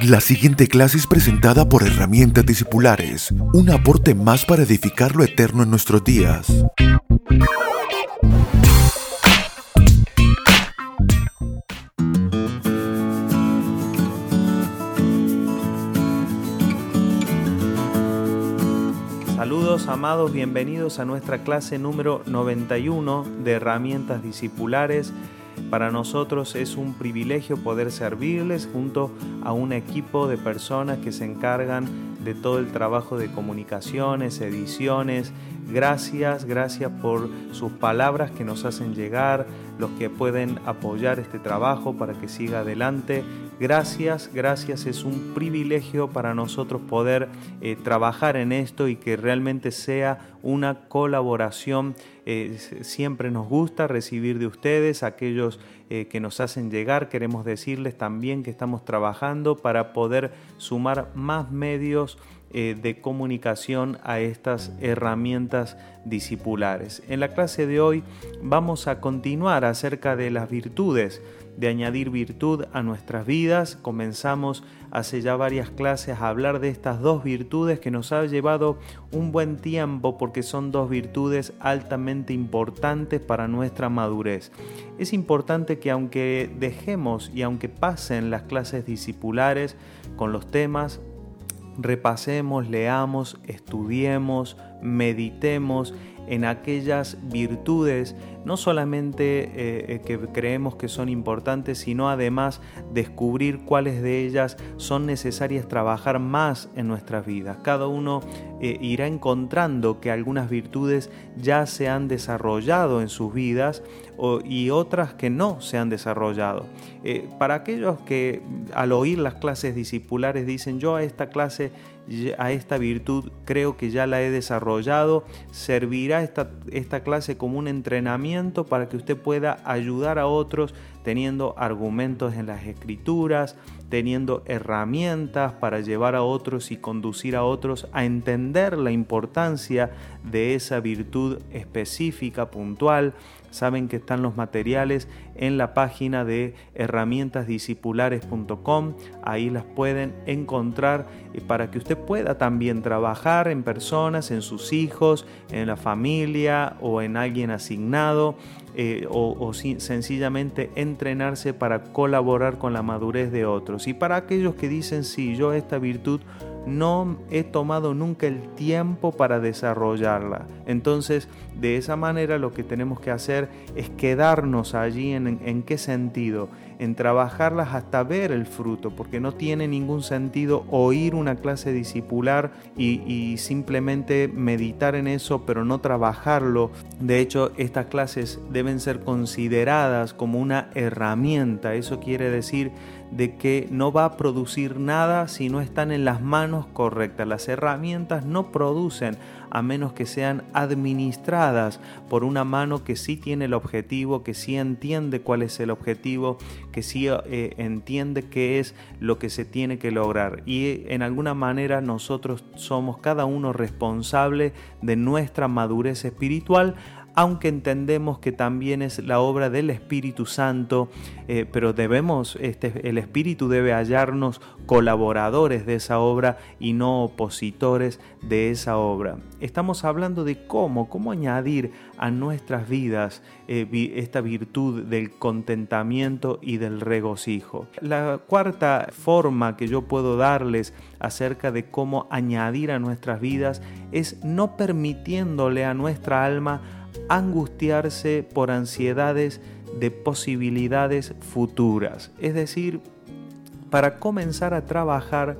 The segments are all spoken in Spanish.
La siguiente clase es presentada por Herramientas Discipulares, un aporte más para edificar lo eterno en nuestros días. Saludos amados, bienvenidos a nuestra clase número 91 de Herramientas Discipulares para nosotros es un privilegio poder servirles junto a un equipo de personas que se encargan de todo el trabajo de comunicaciones, ediciones. Gracias, gracias por sus palabras que nos hacen llegar, los que pueden apoyar este trabajo para que siga adelante. Gracias, gracias, es un privilegio para nosotros poder eh, trabajar en esto y que realmente sea una colaboración. Eh, siempre nos gusta recibir de ustedes, aquellos eh, que nos hacen llegar. Queremos decirles también que estamos trabajando para poder sumar más medios de comunicación a estas herramientas discipulares. En la clase de hoy vamos a continuar acerca de las virtudes de añadir virtud a nuestras vidas. Comenzamos hace ya varias clases a hablar de estas dos virtudes que nos ha llevado un buen tiempo porque son dos virtudes altamente importantes para nuestra madurez. Es importante que aunque dejemos y aunque pasen las clases discipulares con los temas, repasemos, leamos, estudiemos, meditemos en aquellas virtudes no solamente eh, eh, que creemos que son importantes, sino además descubrir cuáles de ellas son necesarias trabajar más en nuestras vidas. Cada uno eh, irá encontrando que algunas virtudes ya se han desarrollado en sus vidas y otras que no se han desarrollado. para aquellos que al oír las clases discipulares dicen yo a esta clase a esta virtud creo que ya la he desarrollado, servirá esta, esta clase como un entrenamiento para que usted pueda ayudar a otros teniendo argumentos en las escrituras, teniendo herramientas para llevar a otros y conducir a otros a entender la importancia de esa virtud específica, puntual. Saben que están los materiales en la página de herramientasdiscipulares.com. Ahí las pueden encontrar eh, para que usted pueda también trabajar en personas, en sus hijos, en la familia o en alguien asignado eh, o, sencillamente entrenarse para colaborar con la madurez de otros. Y para aquellos que dicen, sí, yo esta virtud no he tomado nunca el tiempo para desarrollarla. Entonces, de esa manera lo que tenemos que hacer es quedarnos allí en, qué sentido, en trabajarlas hasta ver el fruto, porque no tiene ningún sentido oír una clase discipular y, simplemente meditar en eso, pero no trabajarlo. De hecho, estas clases deben ser consideradas como una herramienta. Eso quiere decir de que no va a producir nada si no están en las manos correctas. Las herramientas no producen a menos que sean administradas por una mano que sí tiene el objetivo, que sí entiende cuál es el objetivo, que sí eh, entiende qué es lo que se tiene que lograr. Y en alguna manera nosotros somos cada uno responsable de nuestra madurez espiritual aunque entendemos que también es la obra del Espíritu Santo, eh, pero debemos, este, el Espíritu debe hallarnos colaboradores de esa obra y no opositores de esa obra. Estamos hablando de cómo, cómo añadir a nuestras vidas eh, esta virtud del contentamiento y del regocijo. La cuarta forma que yo puedo darles acerca de cómo añadir a nuestras vidas es no permitiéndole a nuestra alma angustiarse por ansiedades de posibilidades futuras. Es decir, para comenzar a trabajar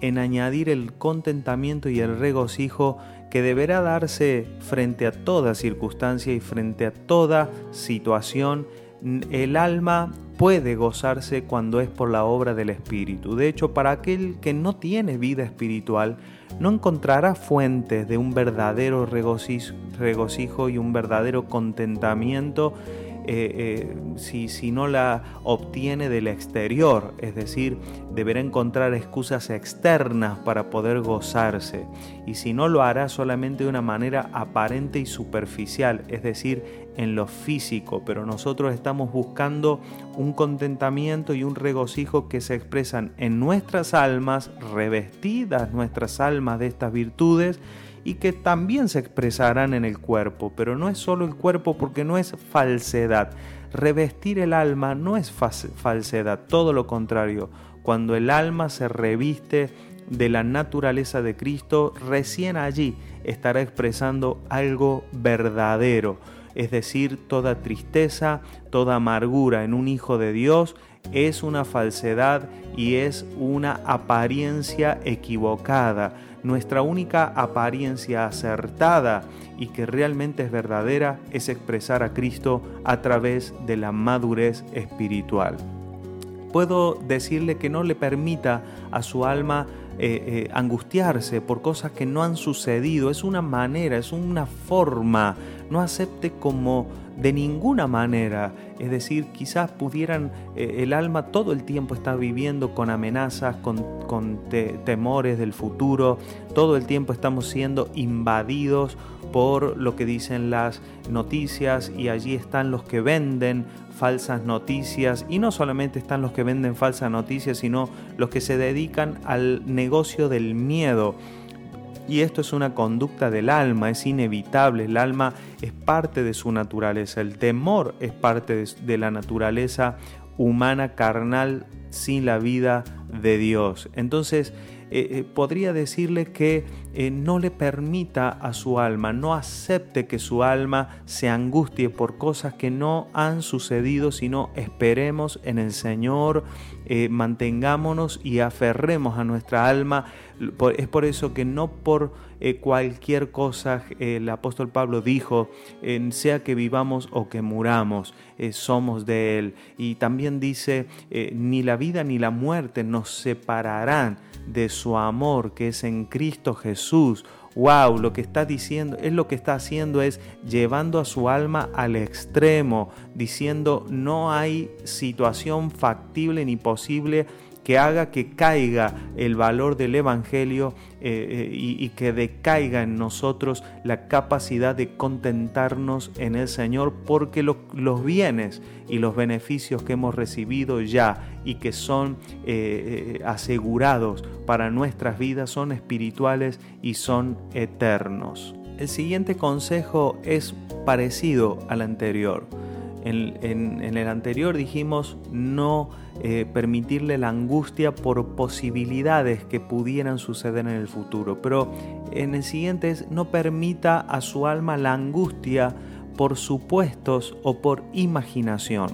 en añadir el contentamiento y el regocijo que deberá darse frente a toda circunstancia y frente a toda situación, el alma puede gozarse cuando es por la obra del Espíritu. De hecho, para aquel que no tiene vida espiritual, no encontrará fuentes de un verdadero regocijo, y un verdadero contentamiento eh, eh, si, si no la obtiene del exterior, es decir, deberá encontrar excusas externas para poder gozarse, y si no lo hará solamente de una manera aparente y superficial, es decir, en lo físico, pero nosotros estamos buscando un contentamiento y un regocijo que se expresan en nuestras almas, revestidas nuestras almas de estas virtudes, y que también se expresarán en el cuerpo, pero no es solo el cuerpo porque no es falsedad. Revestir el alma no es falsedad, todo lo contrario. Cuando el alma se reviste de la naturaleza de Cristo, recién allí estará expresando algo verdadero, es decir, toda tristeza, toda amargura en un hijo de Dios es una falsedad y es una apariencia equivocada nuestra única apariencia acertada y que realmente es verdadera es expresar a Cristo a través de la madurez espiritual. Puedo decirle que no le permita a su alma eh, eh, angustiarse por cosas que no han sucedido. Es una manera, es una forma. No acepte como de ninguna manera. Es decir, quizás pudieran, eh, el alma todo el tiempo está viviendo con amenazas, con, temores del futuro, todo el tiempo estamos siendo invadidos por lo que dicen las noticias y allí están los que venden falsas noticias. Y no solamente están los que venden falsas noticias, sino los que se dedican al negocio del miedo y esto es una conducta del alma, es inevitable, el alma es parte de su naturaleza, el temor es parte de, la naturaleza humana carnal sin la vida de Dios. Entonces, eh, eh, podría decirle que eh, no le permita a su alma, no acepte que su alma se angustie por cosas que no han sucedido, sino esperemos en el Señor, mantengámonos y aferremos a nuestra alma. Es por eso que no por cualquier cosa el apóstol Pablo dijo, sea que vivamos o que muramos, somos de Él. Y también dice, ni la vida ni la muerte nos separarán de su amor que es en Cristo Jesús. Wow, lo que está diciendo, es lo que está haciendo es llevando a su alma al extremo, diciendo no hay situación factible ni posible que haga que caiga el valor del Evangelio eh, eh, y, que decaiga en nosotros la capacidad de contentarnos en el Señor, porque los bienes y los beneficios que hemos recibido ya y que son eh, asegurados para nuestras vidas son espirituales y son eternos. El siguiente consejo es parecido al anterior. En, el anterior dijimos no eh, permitirle la angustia por posibilidades que pudieran suceder en el futuro, pero en el siguiente es no permita a su alma la angustia por supuestos o por imaginación.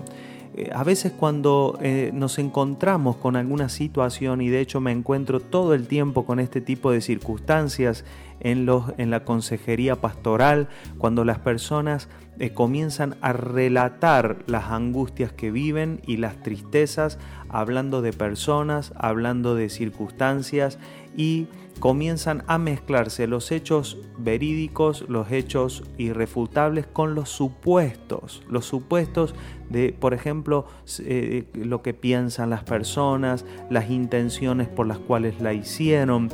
Eh, a veces cuando eh, nos encontramos con alguna situación, y de hecho me encuentro todo el tiempo con este tipo de circunstancias en, la consejería pastoral, cuando las personas eh, comienzan a relatar las angustias que viven y las tristezas, hablando de personas, hablando de circunstancias y comienzan a mezclarse los hechos verídicos, los hechos irrefutables con los supuestos, los supuestos de, por ejemplo, eh, lo que piensan las personas, las intenciones por las cuales la hicieron.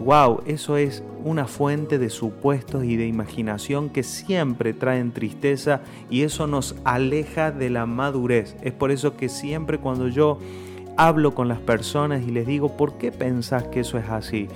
wow, eh, eso es una fuente de supuestos y de imaginación que siempre traen tristeza y eso nos aleja de la madurez. Es por eso que siempre cuando yo hablo con las personas y les digo, ¿por qué pensás que eso es así?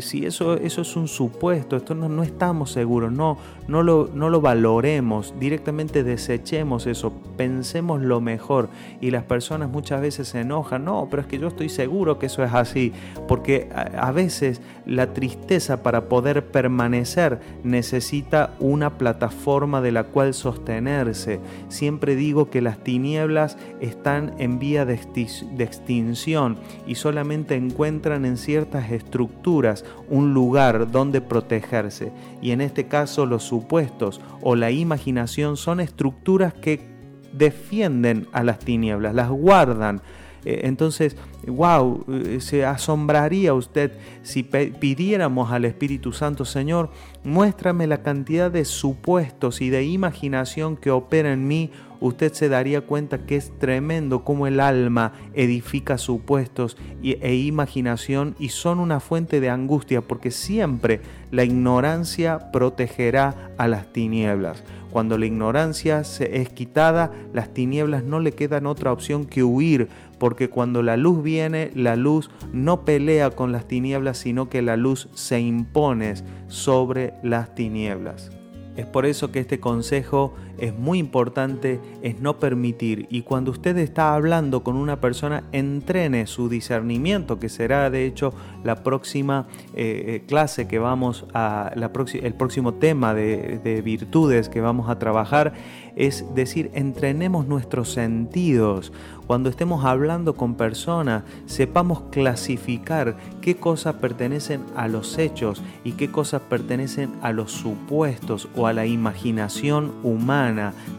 Si eso, eso es un supuesto, esto no, no estamos seguros, no, no, lo, no lo valoremos, directamente desechemos eso, pensemos lo mejor. Y las personas muchas veces se enojan, no, pero es que yo estoy seguro que eso es así, porque a veces la tristeza para poder permanecer necesita una plataforma de la cual sostenerse. Siempre digo que las tinieblas están en vía de extinción y solamente encuentran en ciertas estructuras un lugar donde protegerse. Y en este caso los supuestos o la imaginación son estructuras que defienden a las tinieblas, las guardan. Eh, entonces, wow, eh, se asombraría usted si pidiéramos al Espíritu Santo, Señor, muéstrame la cantidad de supuestos y de imaginación que opera en mí usted se daría cuenta que es tremendo cómo el alma edifica supuestos e imaginación y son una fuente de angustia porque siempre la ignorancia protegerá a las tinieblas. Cuando la ignorancia es quitada, las tinieblas no le quedan otra opción que huir, porque cuando la luz viene, la luz no pelea con las tinieblas, sino que la luz se impone sobre las tinieblas. Es por eso que este consejo es muy importante, es no permitir. Y cuando usted está hablando con una persona, entrene su discernimiento, que será de hecho la próxima eh, eh, clase que vamos a, la el próximo tema de, de virtudes que vamos a trabajar. Es decir, entrenemos nuestros sentidos cuando estemos hablando con personas, sepamos clasificar qué cosas pertenecen a los hechos y qué cosas pertenecen a los supuestos o a la imaginación humana.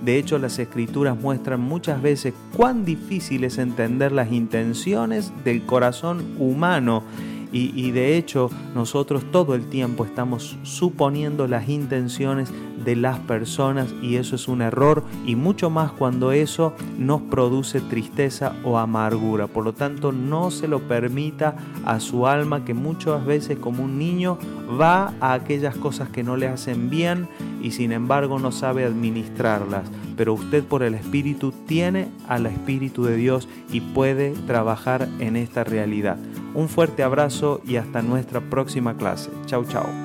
De hecho, las escrituras muestran muchas veces cuán difícil es entender las intenciones del corazón humano. Y, de hecho nosotros todo el tiempo estamos suponiendo las intenciones de las personas y eso es un error y mucho más cuando eso nos produce tristeza o amargura. Por lo tanto, no se lo permita a su alma que muchas veces como un niño va a aquellas cosas que no le hacen bien y sin embargo no sabe administrarlas. Pero usted por el Espíritu tiene al Espíritu de Dios y puede trabajar en esta realidad. Un fuerte abrazo y hasta nuestra próxima clase. Chau, chau.